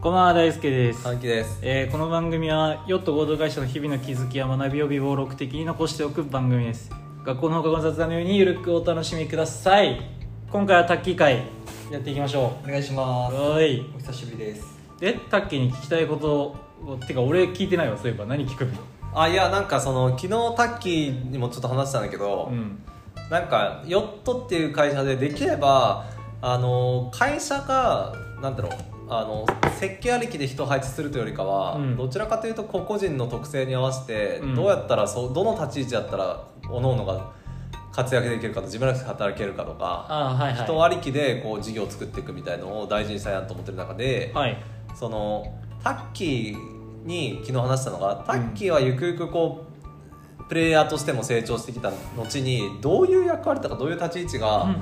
こんばんは大輔です、歓喜です。えーこの番組はヨット合同会社の日々の気づきや学びを微暴録的に残しておく番組です。学校の放課後の雑談のようにゆるくお楽しみください。今回はタッキー会。やっていきましょお願いします。うおい。お久しぶりです。でタッキーに聞きたいことをてか俺聞いてないわ。そういえば。何聞くの？あいやなんかその昨日タッキーにもちょっと話したんだけど、うん。なんかヨットっていう会社でできればあの会社がなんだろうあの設計ありきで人を配置するというよりかは、うん。どちらかというと個々人の特性に合わせて、うん。どうやったらそうどの立ち位置だったら各々が活躍できるかと自分らしく働けるかとか、あーはいはい。人ありきでこう事業を作っていくみたいのを大事にしたいなと思ってる中で、はい。そのタッキーに昨日話したのがタッキーはゆくゆくこうプレイヤーとしても成長してきた後にどういう役割とかどういう立ち位置が、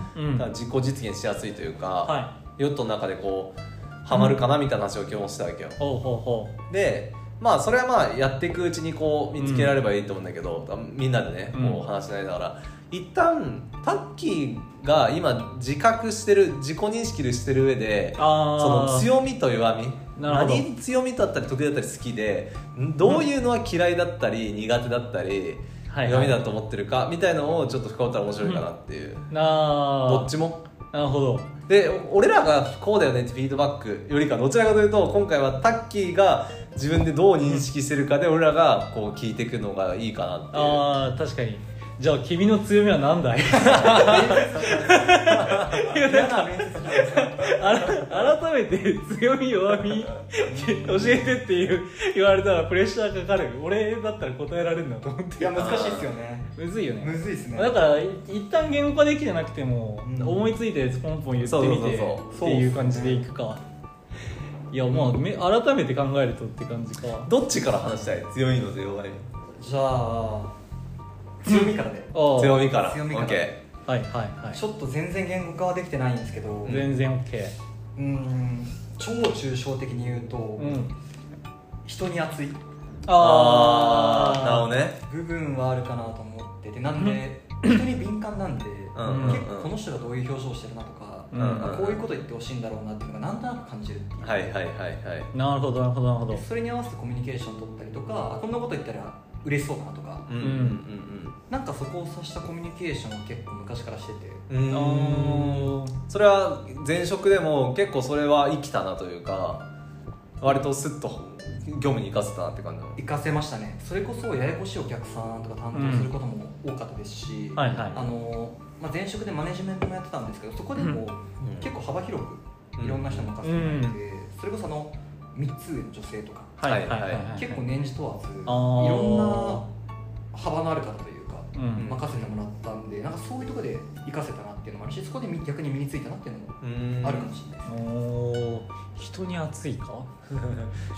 自己実現しやすいというか、はヨットの中でこうハマるかなみたいな話を今日もしたわけよ、ほうほうほでまあそれはまあやっていくうちにこう見つけられればいいと思うんだけど、みんなでねうん。こう話しながら、一旦タッキーが今自覚してる自己認識でしてる上でそあの強みと弱み何強みだったり得意だったり好きでんどういうのは嫌いだったり苦手だったり、弱みだと思ってるかみたいのをちょっと深掘ったら面白いかなっていう、どっちも？なるほどで俺らがこうだよねってフィードバックよりかどちらかというと今回はタッキーが自分でどう認識してるかで俺らがこう聞いていくのがいいかなっていう。あ確かに。じゃあ君の強みは何だい？改めて強み弱み？教えてっていう言われたらプレッシャーかかる俺だったら答えられるんだと思って。いや難しいっすよね。むずいよね。むずいっすね。だからい一旦言語化できてなくても、うん。思いついたやつポンポン言ってみてっていう感じでいくか。いやまあめ改めて考えるとって感じか。どっちから話したい？強いのと弱いの。じゃあ強みからで、強みから。強みから。OK はいはいはい。ちょっと全然言語化はできてないんですけど。全然 OK うー。ん。超抽象的に言うと、うん。人に熱い。ああなるほどね。部分はあるかなと思ってて。なんで人に敏感なんで、うん。うん。結構この人がどういう表情してるなとか、うん。あこういうこと言ってほしいんだろうなっていうのがなんとなく感じるっていう、はいはいはいはい。なるほどなるほどなるほど。でそれに合わせてコミュニケーション取ったりとかあこんなこと言ったら嬉しそうだなとか、うんうんなんかそこを指したコミュニケーションを結構昔からしてて。それは前職でも結構それは生きたなというか割とスッと業務に生かせたなって感じなの？活かせましたね。それこそややこしいお客さんとか担当することも多かったですし、あのまあ、前職でマネジメントもやってたんですけどそこでも結構幅広くいろんな人に任せてもらって、それこそあの3つ上の女性とか結構年次問わずいろんな幅のある方という任せてもらったんでなんかそういうところで活かせたなっていうのもあるしそこで逆に身についたなっていうのもうん。あるかもしれないです、人に熱いか？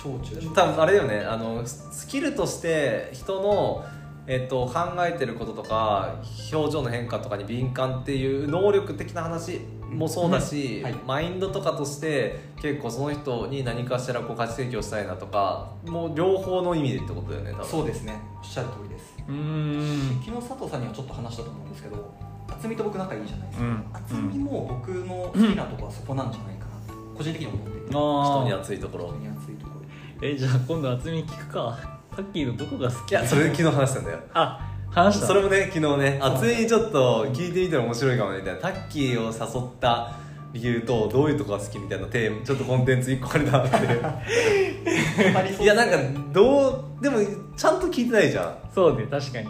超抽象多分あれだよね。あのススキルとして人の、えっと、考えてることとか表情の変化とかに敏感っていう能力的な話もそうだし、うん。はい。マインドとかとして結構その人に何かしらこう価値提供したいなとかもう両方の意味でってことだよね多分。そうですね。おっしゃる通りです昨日佐藤さんにはちょっと話したと思うんですけど渥美と僕仲いいじゃないですか。うん。渥美も僕の好きなとこはそこなんじゃないかなと個人的には思ってて。人にあ熱いところ。人に熱いところ。ーえじゃあ今度厚み聞くか。タッキーのどこが好き？いやそれ昨日話したんだよ。あ話したそれもね昨日ねそう熱いちょっと聞いてみたら面白いかもねみたいな。タッキーを誘った理由とどういうとこが好きみたいなテーマちょっとコンテンツ1個あるなって。いやなんかどうでもちゃんと聞いてないじゃんそうね確かに。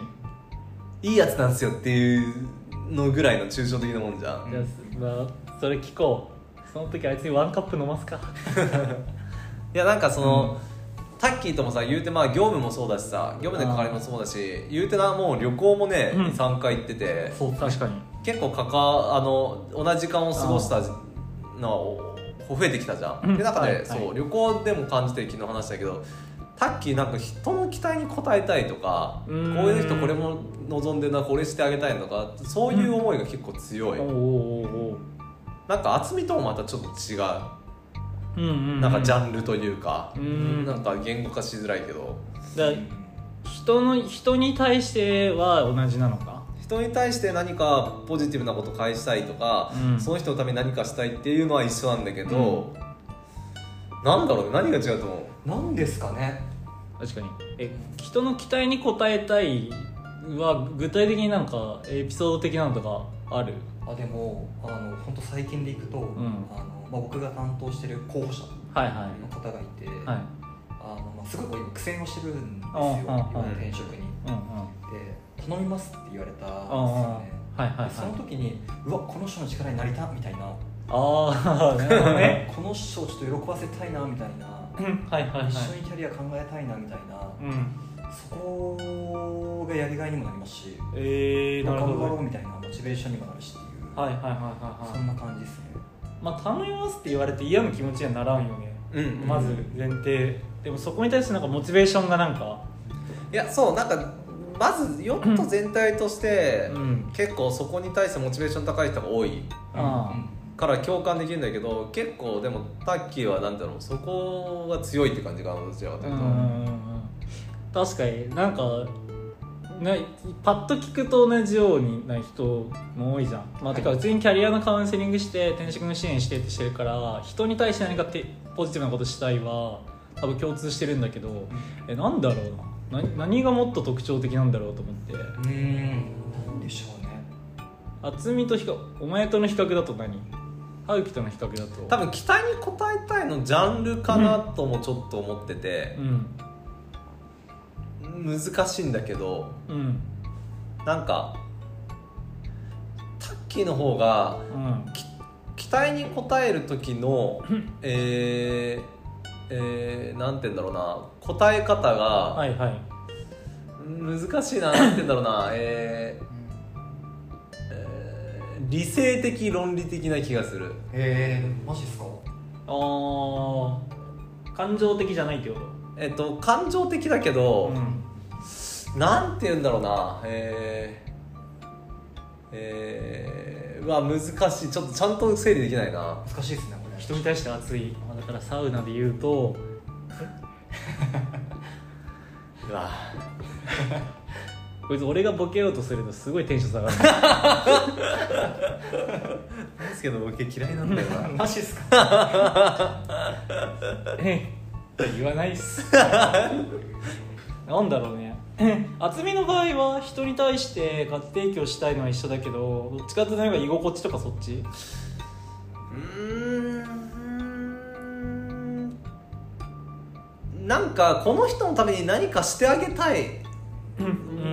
いいやつなんですよっていうのぐらいの抽象的なもんじゃん。じゃあ、まあ、それ聞こう。その時あいつにワンカップ飲ますか？いやなんかその、タッキーともさ言うてまあ業務もそうだしさ業務で関わりもそうだし言うてなもう旅行もね、うん。3回行ってて。そう確かに。結構かかあの同じ時間を過ごしたの増えてきたじゃん、うん。で中で、はい。そう旅行でも感じて昨日話したけどタッキーなんか人の期待に応えたいとかこううんいう人これも望んでなこれしてあげたいのかそういう思いが結構強い、おおおおなんか厚みともまたちょっと違う。うんうん、うん、なんかジャンルというか、うん。なんか言語化しづらいけど。だ人の人に対しては同じなのか？人に対して何かポジティブなこと返したいとか、うん。その人のために何かしたいっていうのは一緒なんだけど、なんだろう何が違うと思う？なんですかね？確かに。え人の期待に応えたいは具体的になんかエピソード的なのとかある？あでもあの本当最近でいくと、ん。あのまあ、僕が担当してる候補者の方がいて、いはい。あのまあ、すごい今苦戦をしてるんですよ、今転職に。うんうん。で頼みますって言われたんですよね。はいはいはい。でその時にうわこの人の力になりたみたいな。ああ なるほどね。この人をちょっと喜ばせたいなみたいな、はいはいはい。一緒にキャリア考えたいなみたいな、うん。そこがやりがいにもなりますし、えー、なるほど頑張ろうはいみたいなモチベーションにもなるしっていう、はいはいはいはいそんな感じですね。まあ頼みますって言われて嫌な気持ちにはならんよね、うんまず前提。でもそこに対してなんかモチベーションがなんか。いやそうなんかまずヨット全体として、うん。結構そこに対してモチベーション高い人が多い。あから共感できるんだけど結構でもタッキーはなんだろうそこが強いって感じかなどちらかというと、うんうんうんうん確かになんかなパッと聞くと同じようにな人も多いじゃん、まあ、てか普通にキャリアのカウンセリングして転職の支援してってしてるから人に対して何かてポジティブなことしたいは多分共通してるんだけどえなんだろうな。な何がもっと特徴的なんだろうと思って。うん。なんでしょうね。渥美と比較お前との比較だと何？葉月との比較だと多分期待に応えたいのジャンルかなともちょっと思ってて。う、ん。難しいんだけどうん。なんかタッキーの方がうん。期待に応える時のえー、えー、なんて言うんだろうな。答え方がはいはい。難しいななんて言うんだろうな。えーえー理性的論理的な気がする。へえマジっすか？あー感情的じゃないってこと？えっと感情的だけど、うん。なんて言うんだろうな。えー、えー、うわ難しい。ちょっとちゃんと整理できないな。難しいですねこれ。人に対して熱い、まあ、だからサウナで言うとうわ こいつ俺がボケようとするとすごいテンション下がる。大輔のボケ嫌いなんだよな。マジっすか？え言わないっす。なんだろうね。渥美の場合は人に対して価値提供したいのは一緒だけどどっちかというと居心地とかそっち？うーん。なんかこの人のために何かしてあげたい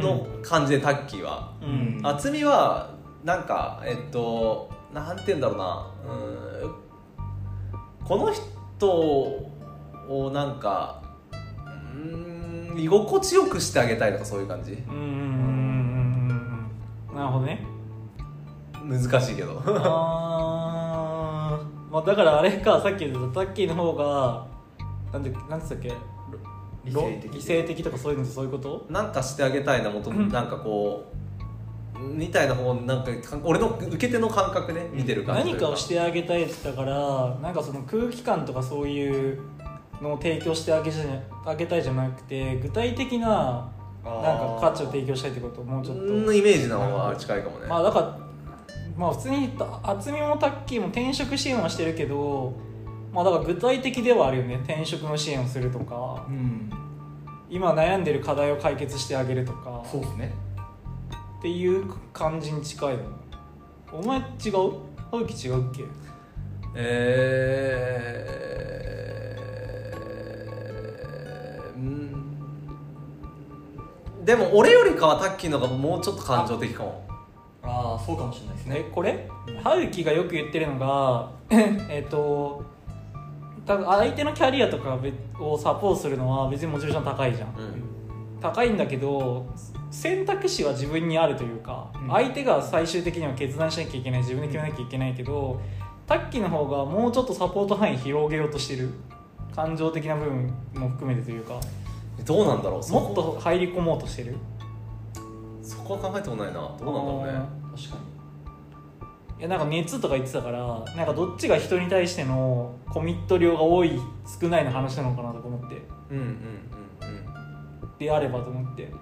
の感じでタッキーは。うん。渥美はなんかえっとなんて言うんだろうな。うこの人をなんかうーん居心地よくしてあげたいとかそういう感じ。うん。なるほどね。難しいけど。あー。まあだからあれかさっき言ったタッキーの方がなんでなんつったっけ？理性的理性的とかそういうのってそういうこと？なんかしてあげたいなもとなんかこうみたいな方なんかか俺の受け手の感覚ね見てる感じ何かをしてあげたいって言ったからなんかその空気感とかそういうのを提供してあげじゃあげたいじゃなくて具体的ななんか価値を提供したいってこと？もうちょっと。うんイメージの方が近いかもね、まあだからまあ普通に厚みもタッキーも転職支援はしてるけどまあだから具体的ではあるよね。転職の支援をするとか。うん今悩んでる課題を解決してあげるとか。そうですね。っていう感じに近いのお前違う？葉月違うっけ？えーうん。でも俺よりかはタッキーの方がもうちょっと感情的かも。ああそうかもしれないですえねこれ？葉月がよく言ってるのが えっと多分相手のキャリアとかをサポートするのは別にモチベーション高いじゃん、うん。高いんだけど選択肢は自分にあるというか、うん。相手が最終的には決断しなきゃいけない自分で決めなきゃいけないけどタッキーの方がもうちょっとサポート範囲広げようとしてる感情的な部分も含めてというかどうなんだろう？もっと入り込もうとしてる？そこは考えたことないな。どうなんだろうね。確かいやなんか熱とか言ってたからなんかどっちが人に対してのコミット量が多い少ないの話なのかなとか思って。うんうんうんであればと思って。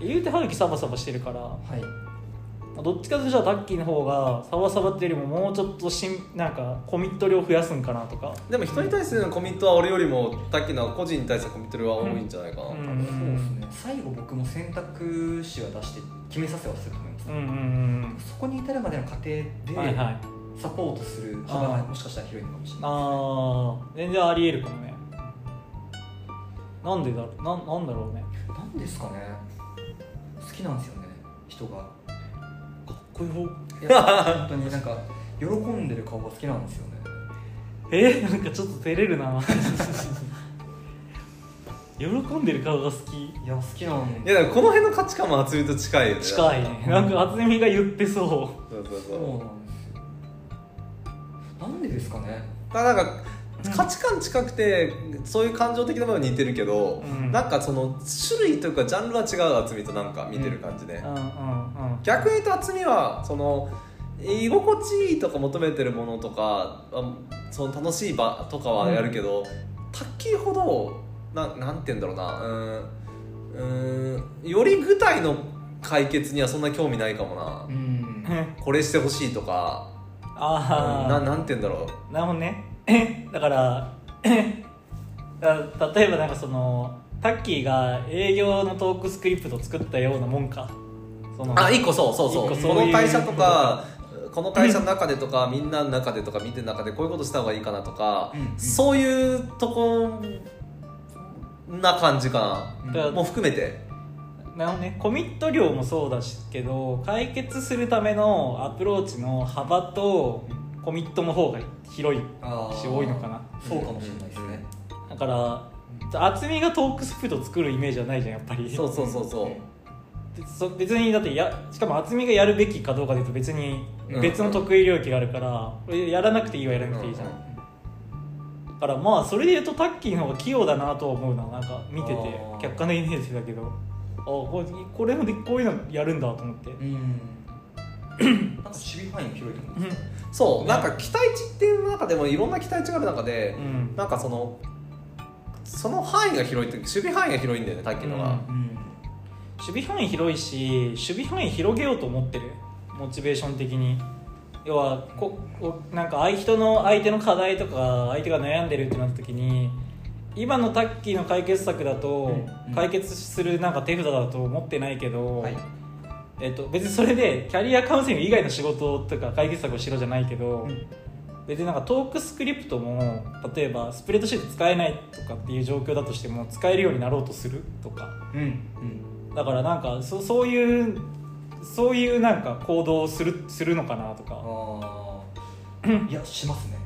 言うて葉月サバサバしてるからにはい。どっちかというとじゃあタッキーの方がサバサバっていうよりももうちょっとしんなんかコミット量増やすんかなとか。でも人に対するコミットは俺よりもさっきの個人に対するコミット量は多いんじゃないかな、う。んそうですね。最後僕も選択肢は出して決めさせはする。と思います、うんうん。そこに至るまでの過程でうんはいはいサポートする幅がもしかしたら広いのかもしれないああ全然ありえるかもね。なんでだろうななんだろうね。なんですかね。好きなんですよね人が。かっこよ。いや本当になんか喜んでる顔が好きなんですよね。えなんかちょっと照れるな喜んでる顔が好き。いや好きなんいやでもこの辺の価値観も厚みと近いよね。近いね。なんか渥美が言ってそう。そうそうそう。そうなんですよなんでですかね。だからなんか価値観近くてそういう感情的な部分似てるけど、うん。なんかその種類というかジャンルは違う厚みとなんか見てる感じで、うんうんうん。逆に言うと厚みはその居心地いいとか求めてるものとかあその楽しい場とかはやるけど、卓球ほどななんて言うんだろうな。うーんうーんより具体の解決にはそんな興味ないかもな、うん。これしてほしいとか、ああななんて言うんだろう。なるほどね。だからだ例えばなんかそのタッキーが営業のトークスクリプトを作ったようなもんか。そのあ一個そうそうそう。そうこの会社とかこの会社の中でとかみんなの中でとか見てる中でこういうことした方がいいかなとか、うん。そういうとこな感じかうん。な、もう含めて。なるほどね。コミット量もそうだしけど解決するためのアプローチの幅とコミットの方が広いし多いのかな。そうかもしれないですね、だから厚みがトークスプート作るイメージはないじゃんやっぱり。そうそうそうそう。でそ別にだってやしかも厚みがやるべきかどうかでいうと別にうん。別の得意領域があるから、これやらなくていいはやらなくていいじゃん、だからまあそれで言うとタッキーの方が器用だなとは思うななんか見てて。客観的に見ててだけど。あこれこれもでこういうのやるんだと思って、うん。なんか守備範囲が広いと思うんですよ。そう、ね。なんか期待値っていう中でもいろんな期待値がある中で、うん。なんかそのその範囲が広いって守備範囲が広いんだよねさっきのが、うん。守備範囲広いし守備範囲広げようと思ってる。モチベーション的に要はここなんか相人の相手の課題とか相手が悩んでるってなった時に今のタッキーの解決策だとうん解決するなんか手札だと思ってないけど、はい。えっと、別にそれでキャリアカウンセリング以外の仕事とか解決策をしろじゃないけど、うん。別になんかトークスクリプトも例えばスプレッドシート使えないとかっていう状況だとしても使えるようになろうとするとか。うん。だからなんかそそういうそういうなんか行動をするするのかなとか。ああいやしますね。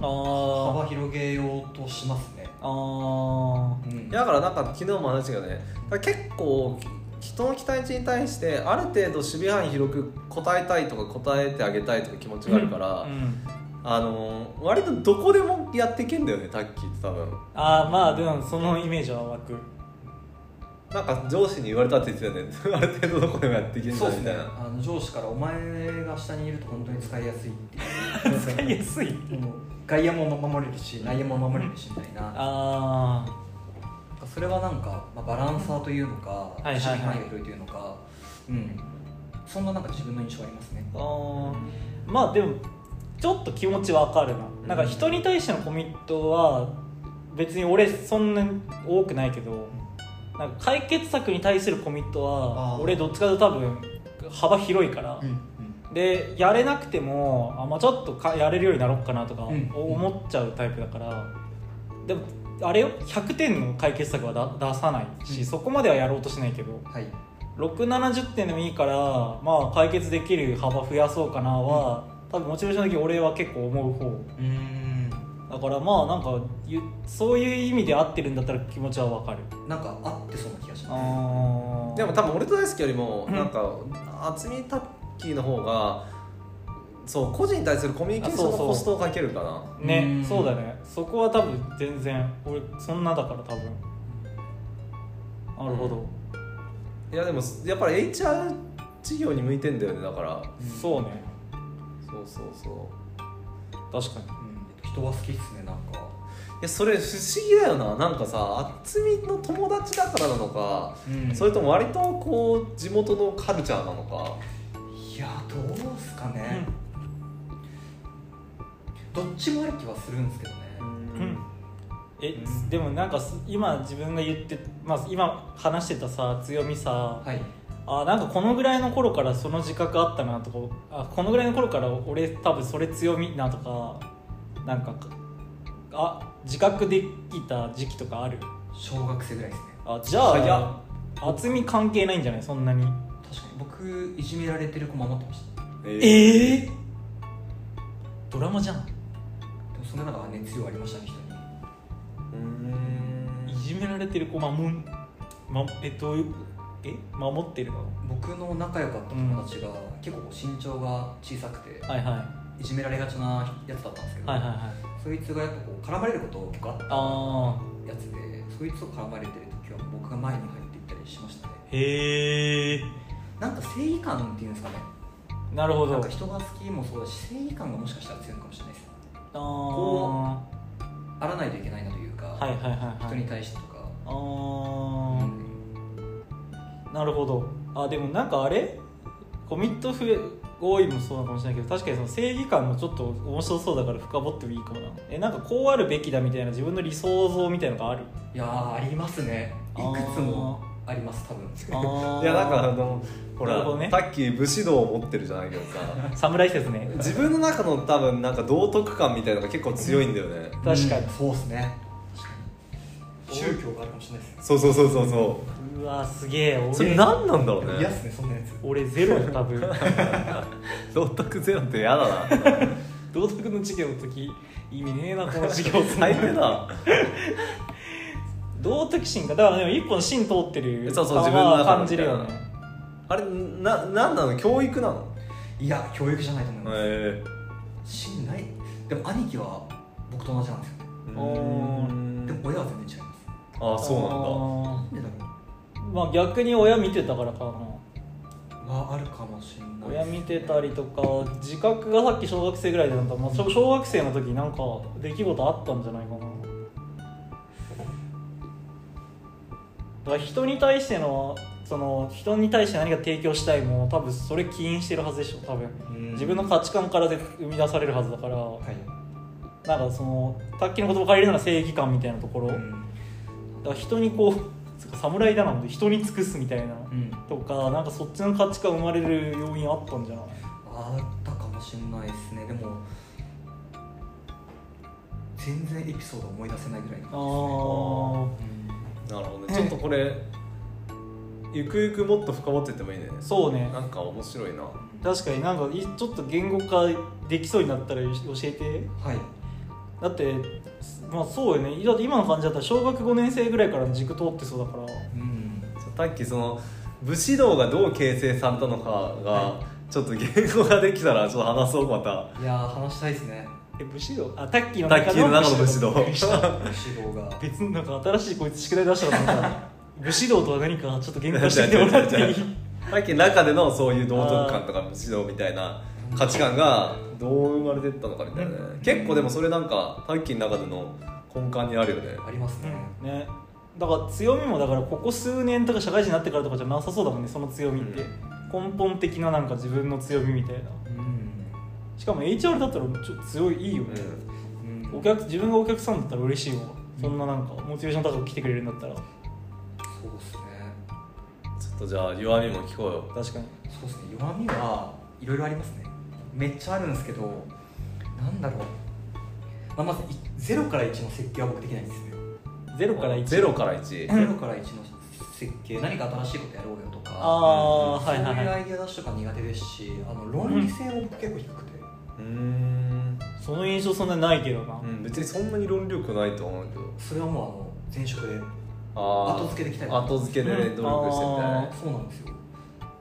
あー。幅広げようとしますね。あー。うん。だからなんか昨日も話したけどね。結構人の期待値に対してある程度守備範囲広く答えたいとか答えてあげたいとか気持ちがあるから、うん、あのー割とどこでもやっていけんだよねタッキーって多分。あーまあでもそのイメージは湧くなんか上司に言われたって言ってたよね。ある程度どこでもやっていけんそうですねだみたいなあの上司からお前が下にいると本当に使いやすいっていう。使いやすいもう外野も守れるし内野も守れるしみたいな。あそれはなんか、まあ、バランサーというのか、守備範囲が広いというのか、うん、そんななんか自分の印象ありますね。ーあー。まあでもちょっと気持ちわかるな。なんか人に対してのコミットは別に俺そんなに多くないけどなんか解決策に対するコミットは俺どっちかというと多分幅広いから、でやれなくてもあ、まあ、ちょっとかやれるようになろうかなとかうん思っちゃうタイプだから、でもあれよ100点の解決策はだ出さないし、うん。そこまではやろうとしないけど。はい。670点でもいいから、まあ、解決できる幅増やそうかなは、多分モチベーション的に俺は結構思う方。うんだからまあなんかゆそういう意味で合ってるんだったら気持ちはわかる。なんか合ってそうな気がしあます。ー。でも多分俺と大輔よりもうん。なんか渥美タッキーの方がそう個人に対するコミュニケーションのコストをかけるかな。ねうん。そうだね。そこは多分全然俺そんなだから多分。なるほど、いやでもやっぱり HR 事業に向いてんだよねだから。そうね。そうそうそう。確かに。うん人は好きっすねなんか。いやそれ不思議だよな。なんかさ渥美の友達だからなのか、うん。それとも割とこう地元のカルチャーなのか。いいやどうすかね、どっちもある気はするんですけどね。うん。え、うん。でもなんかす今自分が言って、まあ、今話してたさ強みさ。はい。あなんかこのぐらいの頃からその自覚あったなとかあこのぐらいの頃から俺多分それ強みなとかなんかあ自覚できた時期とかある？小学生ぐらいですね。あじゃ早あ厚み関係ないんじゃない？そんなに。確かに。僕いじめられてる子守ってました。えええドラマじゃん。でもその中は熱量ありましたね人に。うん。いじめられてる子守ん、ま、えどういうえ？守ってるの？僕の仲良かった友達が結構身長が小さくて。はいはいいじめられがちなやつだったんですけど、はいはいはい。そいつがやっぱこう絡まれること結構あったあやつでそいつと絡まれてる時は僕が前に入っていったりしましたね。ーへえなんか正義感っていうんですかね。なるほど。なんか人が好きもそうだし正義感がもしかしたら強いのかもしれないです。あー。こあらないといけないなというか、はいはいはいはい。人に対してとか、あうーん。なるほど。あでもなんかあれ？コミットフ合意もそうなのかもしれないけど確かにその正義感もちょっと面白そうだから深掘ってもいいかもな。えなんかこうあるべきだみたいな自分の理想像みたいなのがある？いやーありますね。いくつもあります多分。いやなんかあのほらなるほどね。さっき武士道を持ってるじゃないけどさ侍説ね。自分の中の多分なんか道徳感みたいなのが結構強いんだよね。確かに。うん。そうですね。宗教があるかもしれないです。そうそうそうそうそうわすげえ俺。それ何なんだろうね。嫌っすねそんなやつ。俺ゼロよ多分。道徳ゼロって嫌だな。道徳の授業の時意味ねえなこの授業。最低だ。道徳心がだからでも一本芯通ってる。そうそう感自分の中のは感じるよね。あれななんなの？教育なの？いや教育じゃないと思います、え。しんない。でも兄貴は僕と同じなんですよね。でも親は全然違います。ああそうなんだ。なんでだろまあ逆に親見てたからかな。うはあるかもしれない。親見てたりとか自覚がさっき小学生ぐらいでなんか、まあ、小小学生の時なんか出来事あったんじゃないかな。だから人に対してのその人に対して何か提供したいもの多分それ起因してるはずでしょ多分。うん。自分の価値観からで生み出されるはずだから。はい。なんかそのさっきの言葉借りるなら正義感みたいなところ、だから人にこう侍だなので人に尽くすみたいな。うん。とかなんかそっちの価値観生まれる要因あったんじゃない？あったかもしれないですね。でも全然エピソード思い出せないぐらいあのーなるほどね。ちょっとこれゆくゆくもっと深掘ってってもいいね。そうね。なんか面白いな。確かになんかいちょっと言語化できそうになったら教えて。はいだってまあそうよね。だって今の感じだったら小学5年生ぐらいから軸通ってそうだから。うん。さっきその武士道がどう形成されたのかがちょっと言語ができたらちょっと話そうまた。いやー話したいですね。え武士道？あタッキーのタッキーの中の武士道。指導が。別になんか新しいこいつ宿題出したからなんか 武士道とは何かちょっと言語化してもらっていい？さっきの中でのそういう道徳感とか武士道みたいな価値観がどう生まれてったのかみたいなね。結構でもそれなんかタッキーの中での根幹にあるよね。ありますね、ね。だから強みもだからここ数年とか社会人になってからとかじゃなさそうだもんねその強みって、根本的ななんか自分の強みみたいな。うん。しかも HR だったらちょっと強いいいよね、うん。お客自分がお客さんだったら嬉しいわそんななんかモチベーション高く来てくれるんだったら。そうですね。ちょっとじゃあ弱みも聞こうよ。確かに。そうですね。弱みはいろいろありますねめっちゃあるんですけどなんだろう、まあ、まずい0から1の設計は僕できないんですよ。0から1 0から1 0から1の設計。何か新しいことやろうよとか。ああはいはいそういうはいアイデア出しとか苦手ですしあの論理性も僕結構低くて、うーん。その印象そんなにないけどな、うん別にそんなに論力ないと思うけど。それはもうあの前職で後付けできたり後付けで努力してみたいなね。そうなんですよ。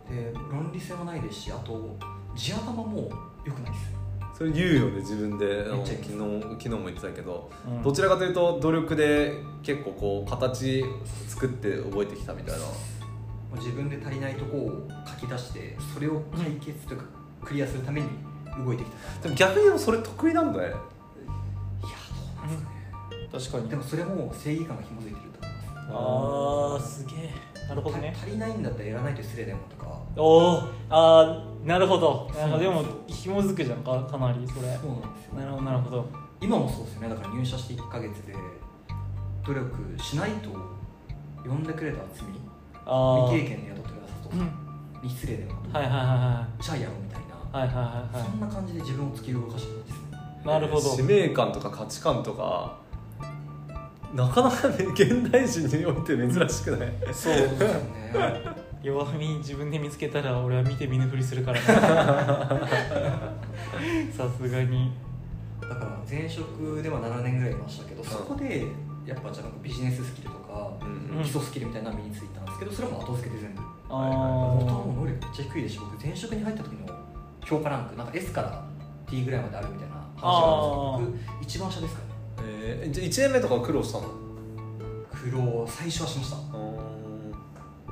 で論理性もないですしあと地頭も良くないです。それ言うよね自分で。昨言日昨日も言ってたけど、うん。どちらかというと努力で結構こう形作って覚えてきたみたいな。自分で足りないとこを書き出してそれを解決というかクリアするために動いてきたでも逆にでもそれ得意なんだね。いやどうなんですかね。確かに。でもそれも正義感が紐づいてると思います。ああすげえ。なるほどね。足りないんだったらやらないと失礼だよとか。おおあーなるほど。なんかでも紐づくじゃんかかなりそれ。そうなんですよ。なるほどなるほど。今もそうですよね。だから入社して1か月で努力しないと呼んでくれた厚みああ未経験で雇ってくださったとうん。に失礼でもはいはいはじゃあやろうみたいな、いはいはいはいはい。はそんな感じで自分を突き動かしてるんですね。いなるほど。使命感とか価値観とかなかなかね現代人において珍しくない。そうですよね弱み自分で見つけたら俺は見て見ぬふりするからな さすがに。だから前職では7年ぐらいいましたけどそこでやっぱじゃあなんかビジネススキルとか基礎スキルみたいなのが身についたんですけどそれも後付けで全部。あはい。はい元はーもう能力めっちゃ低いです。し僕前職に入った時の評価ランクなんか S から T ぐらいまであるみたいな話があるんですけど僕一番下ですからね。えー、じゃあ1年目とか苦労したの？苦労最初はしました。う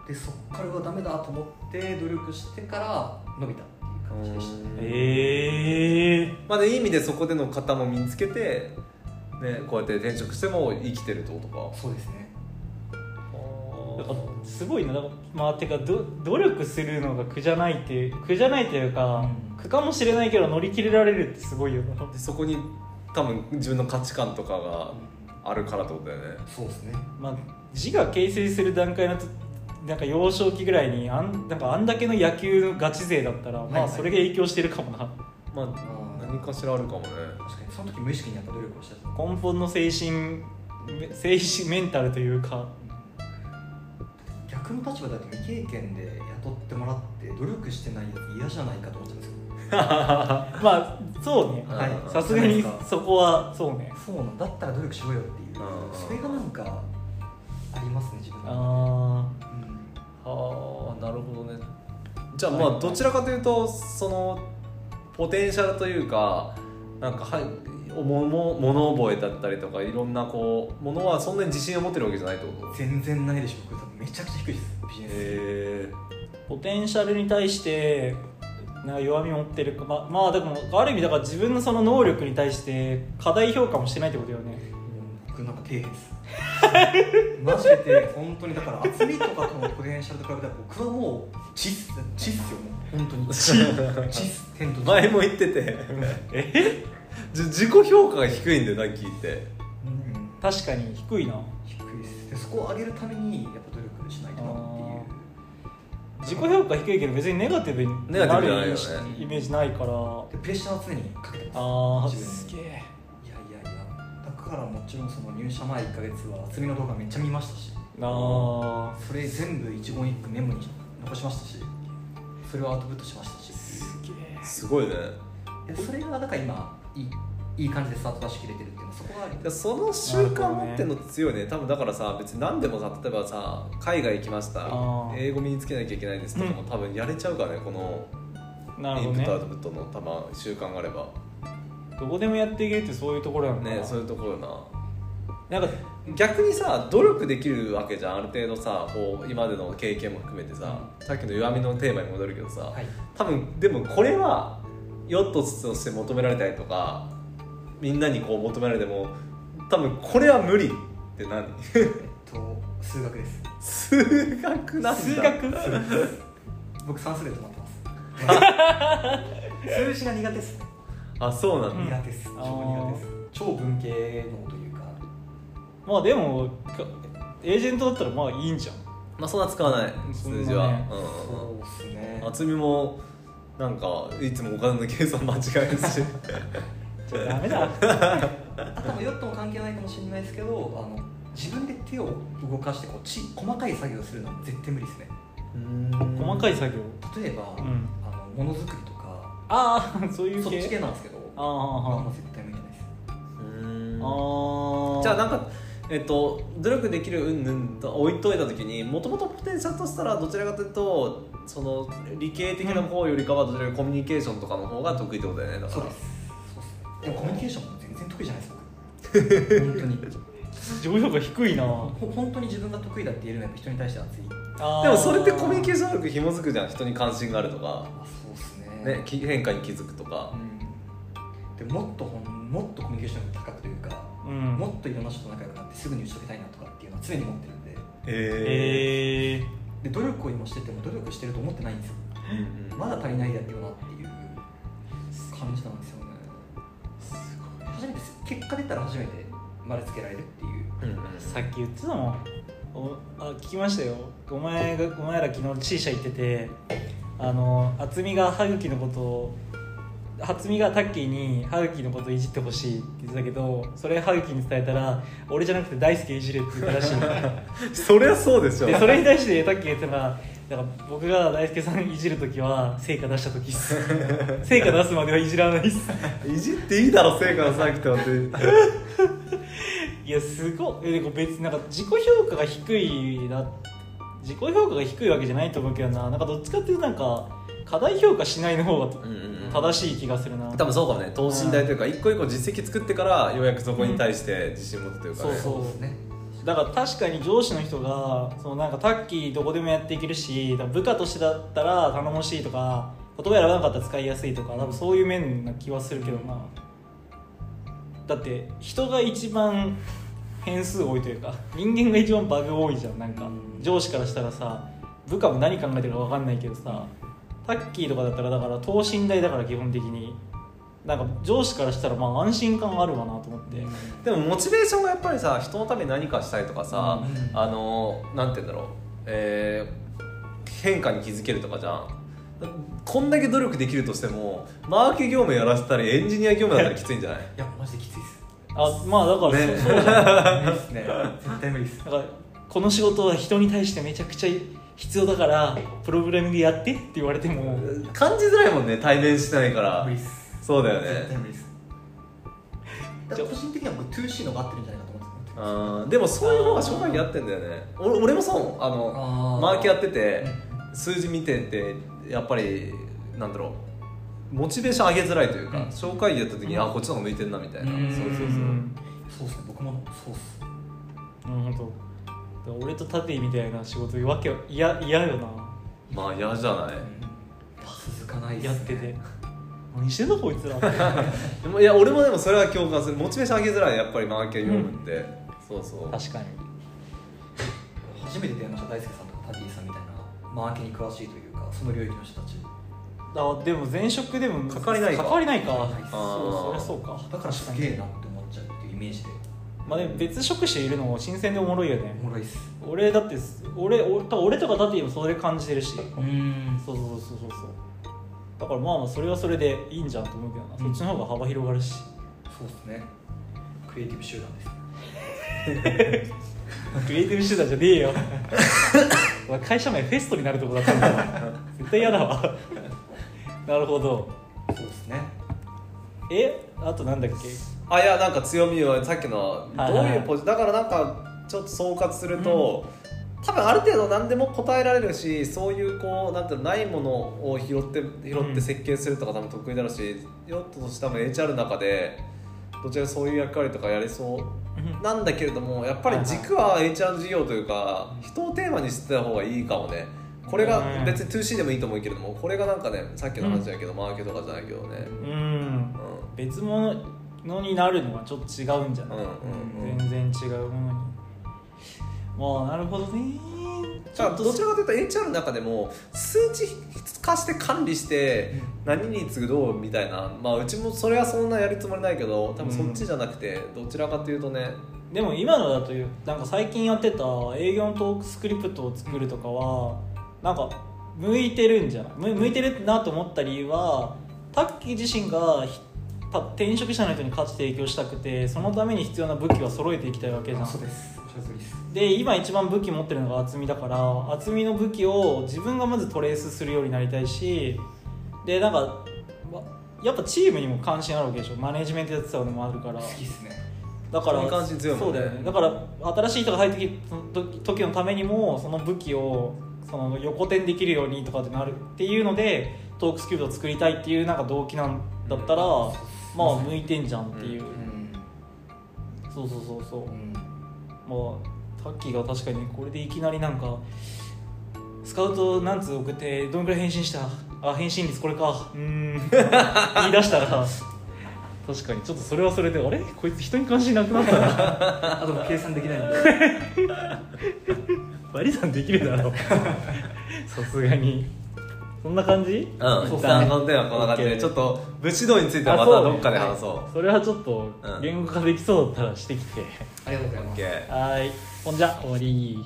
でそっからはダメだと思って努力してから伸びたっていう感じでしたね。ええまあねいい意味でそこでの型も身につけて、ね、こうやって転職しても生きてるってことか。そうですね。すごいな。まあてかど努力するのが苦じゃないっていう苦じゃないというか、うん。苦かもしれないけど乗り切れられるってすごいよな。でそこに多分自分の価値観とかがあるからってことだよね。そうですね。まあ自我形成する段階のとなんか幼少期ぐらいにあんなんかあんだけの野球のガチ勢だったら、まあはい。それが影響してるかもな。まあ何かしらあるかもね。確かにその時無意識にやっぱ努力をしてた根本の精神め精神メンタルというか。逆の立場だって未経験で雇ってもらって努力してないやつ嫌じゃないかと思っちゃうんですよ まあそうね。はい。さすがにそこはそうね。そうなんだったら努力しろよっていう。うんそれがなんかありますね自分あのあうんはあなるほどね。じゃあまはいあどちらかというとそのポテンシャルというかなんかはいもも物覚えだったりとかいろんなこうものはそんなに自信を持ってるわけじゃないってこと？全然ないでしょ僕。多分めちゃくちゃ低いです。ビジネス。へポテンシャルに対してなんか弱み持ってるかままあでもある意味だから自分のその能力に対して過大評価もしてないってことよね。僕なんか底辺です マジで本当にだから厚みとかとのポテンシャルと比べたら僕はもうチスチっすよもう本当に。チチス天と地前も言っててえじ自己評価が低いんだよな聞いてうん確かに低いな低いですでそこを上げるためにやっぱ努力しないとなっていう自己評価低いけど別にネガティブになブじゃないよねるイメージないからでプレッシャーは常にかけてますああすげえからもちろんその入社前1か月は厚みの動画めっちゃ見ましたし。あそれ全部一言一句メモに残しましたし。それをアウトプットしましたし。ーすげえすごいねでそれがだから今いいいい感じでスタート出し切れてるっていうのはそこがあり。でその習慣持ってるの強いね多分だからさ別に何でもさ例えばさ海外行きました。英語身につけなきゃいけないですとかも、多分やれちゃうからねこのインプットアウトプットの多分習慣があればどこでもやっていけるってそういうところなのかな。ねそういうところよな。なんか逆にさ努力できるわけじゃんある程度さこう今までの経験も含めてさ、さっきの弱みのテーマに戻るけどさ、はい。多分でもこれはヨットとして求められたりとかみんなにこう求められても多分これは無理って何？えっと数学です。数学なんだ。数学 僕算数で止まってます。数字が苦手です。ねあそうなんだ、うん。苦手です。超苦手です。超文系のというか。まあでもかエージェントだったらまあいいんじゃん。まあそんな使わない。そんなね。数字は、うん。そうですね。厚みもなんかいつもお金の計算間違えるしじゃあダメだ。あともヨットも関係ないかもしれないですけどあの自分で手を動かしてこうち細かい作業をするのは絶対無理ですね。細かい作業。例えば、うん。あのものづくりとかああそういうそっ系ち系なんですけど。あはあもう絶対無理です。うんああじゃあなんかえっと努力できるうんぬんと置いといた時にもともとポテンシャルとしたらどちらかというとその理系的な方よりかはどちらかコミュニケーションとかの方が得意ってことだよねだから。そうです。そうです。でもコミュニケーションも全然得意じゃないです僕。本当に。自己評価低いな。ほ本当に自分が得意だって言えるのは人に対して熱い。でもそれってコミュニケーション力紐づくじゃん。人に関心があるとか、あそうですね変化に気づくとか。うん、でもっとほんもっとコミュニケーション力高くというか、うん。もっといろんな人と仲良くなってすぐに打ち解けたいなとかっていうのは常に持ってるんで。へえー、で努力を今してても努力してると思ってないんですよ。うんうんまだ足りないやってよなっていう感じなんですよね。初めて結果出たら初めて丸つけられるっていう。うんうん。さっき言ってたもん。おあ聞きましたよ。お前がお前ら昨日 C 社行っててあの渥美が歯茎のことを初美がタッキーに歯茎のことをいじってほしいって言ってたけどそれ歯茎に伝えたら俺じゃなくて大輔いじれって言ったらしい。そりゃそうでしょ。でそれに対してタッキーが言ってたのがだから僕が大輔さんいじる時は成果出した時っす。成果出すまではいじらないっす。いじっていいだろ成果のさっきとって。いやすごい別になんか自己評価が低いな自己評価が低いわけじゃないと思うけどな。なんかどっちかっていうとなんか課題評価しないの方がうんうんうん。正しい気がするな、多分そうかもね。等身大というか一個一個実績作ってからようやくそこに対して自信持ってというかね、そう。そうですね。だから確かに上司の人がそのなんかタッキーどこでもやっていけるし部下としてだったら頼もしいとか言葉選ばなかったら使いやすいとか多分そういう面な気はするけどな。だって人が一番変数多いというか人間が一番バグ多いじゃんなんか。うん。上司からしたらさ部下も何考えてるか分かんないけどさタッキーとかだったらだから等身大だから基本的に。なんか上司からしたらまあ安心感あるわなと思って、でもモチベーションがやっぱりさ人のために何かしたいとかさ、うん。あのなんて言うんだろう、えー変化に気づけるとかじゃん。こんだけ努力できるとしてもマーケ業務やらせたりエンジニア業務だったらきついんじゃない？いやマジできついですあまあだからそ,、ね。そうすね。絶対無理です。だからこの仕事は人に対してめちゃくちゃ必要だからプログラミングやってって言われても。感じづらいもんね対面してないから。無理です。そうだよね。絶対無理です。だから個人的には僕 2C のが合ってるんじゃないかと思ってあーでもそういう方が商売やってんだよね。俺俺もそうあのあー。マーケやってて数字見ててやっぱりなんだろうモチベーション上げづらいというか、うん。紹介やった時に、あこっちの方が向いてんなみたいな、うん。そうそうそう、んそうですね僕もそうっす。なるほど。俺とタティみたいな仕事わけ嫌嫌よな。まあ嫌じゃない。続かないですねやってて。何してんのこいつら いや俺もでもそれは共感する。モチベーション上げづらいやっぱりマーケ業務って、そうそう。確かに。初めて出会いました大輔さんとかタディさんみたいなマーケに詳しいというかその領域の人たちあでも前職でもかかりないか。かかりないか。はい。そうそりゃそうか。だからすげえなって思っちゃうっていうイメージで。まあでも別職種いるのも新鮮でおもろいよね。おもろいっす。俺だって俺俺とかタティもそれ感じてるし。うん。そうそうそうそうそう。だからまあまあそれはそれでいいんじゃんと思うけどな、うん。そっちの方が幅広がるし。そうですね。クリエイティブ集団です。クリエイティブ集団じゃねえよ。お前会社名フェストになるとこだったんだわ。絶対嫌だわなるほど。そうですね。え？あとなんだっけ？あいやなんか強みはさっきのどうはいうポジだからなんかちょっと総括すると、多分ある程度何でも答えられるしそういうこうなんていうのないものを拾って拾って設計するとか多分得意だろうし、ヨットとして多分 HR の中でどちらかそういう役割とかやれそう。なんだけれどもやっぱり軸は HR 事業というか人をテーマにしてた方がいいかもねこれがうん。別に 2C でもいいと思うけれどもこれがなんかねさっきの話だけど、マーケとかじゃないけどね、うん。うん。別物のになるのはちょっと違うんじゃない、うんうんうん。全然違うものに。まあなるほどね。だからどちらかというと HR の中でも数値化して管理して何に次ぐどうみたいな、まあ、うちもそれはそんなやるつもりないけど多分そっちじゃなくてどちらかというとね。でも今のだというなんか最近やってた営業のトークスクリプトを作るとかはなんか向いてるんじゃない？向向いてるなと思った理由はタッキー自身が転職者の人に価値提供したくてそのために必要な武器は揃えていきたいわけじゃん。そうです。で今一番武器持ってるのが厚みだから厚みの武器を自分がまずトレースするようになりたいしでなんかまやっぱチームにも関心あるわけでしょ？マネジメントやってたのもあるから。好きっすね。だからそこに関心強いもんね。そうだよね。だから新しい人が入ってきた時時のためにもその武器をその横転できるようにとかってなるっていうのでトークスキルトを作りたいっていうなんか動機なんだったら、まあ向いてんじゃんっていう、うん。そうそうそうそう、うんまあタッキーが確かにこれでいきなりなんかスカウト何通送ってどんくらい返信した？あ返信率これか。うーん。言い出したら。確かにちょっとそれはそれであれ？こいつ人に関心なくなったな。あと計算できないので 割り算できるだろうさすがにそんな感じうん一旦の点はこんな感じでちょっと武士道についてはまたどっかで話そうそれはちょっとうん言語化できそうだったらしてきて、ありがとうございますはいほんじゃ終わり